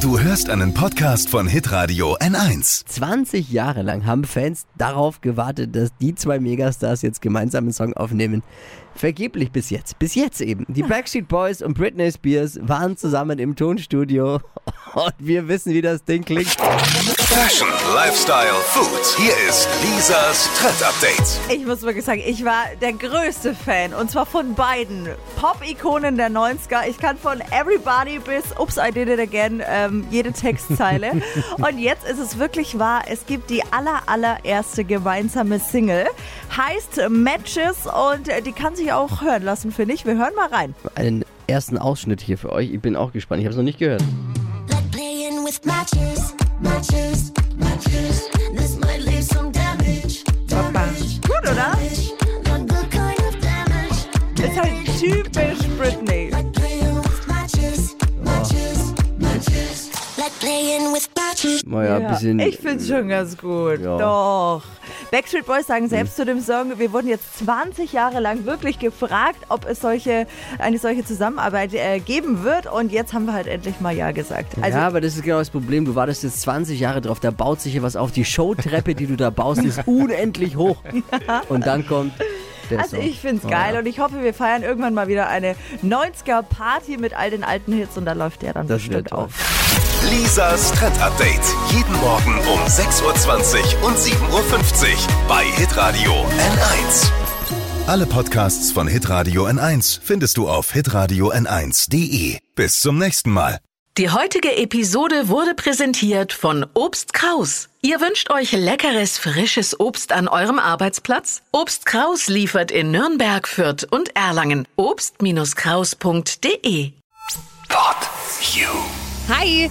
Du hörst einen Podcast von Hitradio N1. 20 Jahre lang haben Fans darauf gewartet, dass die zwei Megastars jetzt gemeinsam einen Song aufnehmen. Vergeblich bis jetzt. Bis jetzt eben. Die Backstreet Boys und Britney Spears waren zusammen im Tonstudio und wir wissen, wie das Ding klingt. Fashion, Lifestyle, Food. Hier ist Lisas Trend Update. Ich muss wirklich sagen, ich war der größte Fan und zwar von beiden Pop-Ikonen der 90er. Ich kann von Everybody bis Oops, I Did It Again ähm, jede Textzeile. und jetzt ist es wirklich wahr, es gibt die aller, allererste gemeinsame Single. Heißt Matches und die kann sich auch hören lassen, finde ich. Wir hören mal rein. Einen ersten Ausschnitt hier für euch. Ich bin auch gespannt. Ich habe es noch nicht gehört. Like playing with matches, damage, Gut, oder? Ist halt typisch Britney. Naja, ein bisschen. ich finde es schon ganz gut. Ja. Doch. Backstreet Boys sagen selbst zu dem Song, wir wurden jetzt 20 Jahre lang wirklich gefragt, ob es solche, eine solche Zusammenarbeit äh, geben wird. Und jetzt haben wir halt endlich mal Ja gesagt. Also, ja, aber das ist genau das Problem. Du wartest jetzt 20 Jahre drauf, da baut sich hier was auf. Die Showtreppe, die du da baust, ist unendlich hoch. Und dann kommt der also ich finde es Oh, geil ja. und ich hoffe, wir feiern irgendwann mal wieder eine 90er-Party mit all den alten Hits und da läuft der dann Das bestimmt auf. Lisas Trend Update. Jeden Morgen um 6.20 Uhr und 7.50 Uhr bei Hitradio N1. Alle Podcasts von Hitradio N1 findest du auf hitradio n1.de. Bis zum nächsten Mal. Die heutige Episode wurde präsentiert von Obst Kraus. Ihr wünscht euch leckeres, frisches Obst an eurem Arbeitsplatz? Obst Kraus liefert in Nürnberg, Fürth und Erlangen. Obst-Kraus.de Pod You. Aí,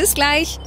Bis gleich.